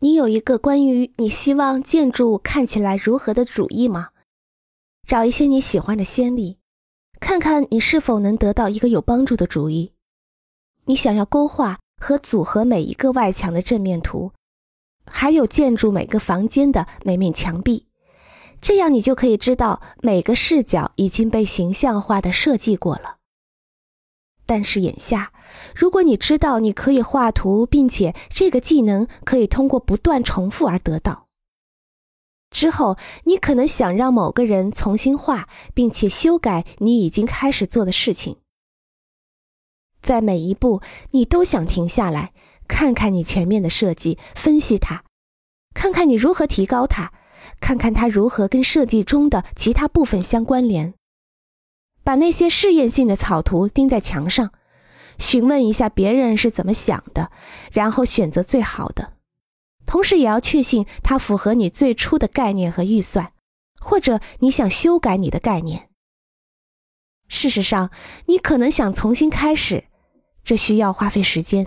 你有一个关于你希望建筑看起来如何的主意吗？找一些你喜欢的先例，看看你是否能得到一个有帮助的主意。你想要勾画和组合每一个外墙的正面图，还有建筑每个房间的每面墙壁，这样你就可以知道每个视角已经被形象化的设计过了。但是眼下，如果你知道你可以画图，并且这个技能可以通过不断重复而得到，之后你可能想让某个人重新画，并且修改你已经开始做的事情。在每一步，你都想停下来，看看你前面的设计，分析它，看看你如何提高它，看看它如何跟设计中的其他部分相关联。把那些试验性的草图钉在墙上，询问一下别人是怎么想的，然后选择最好的。同时也要确信它符合你最初的概念和预算，或者你想修改你的概念。事实上，你可能想重新开始，这需要花费时间。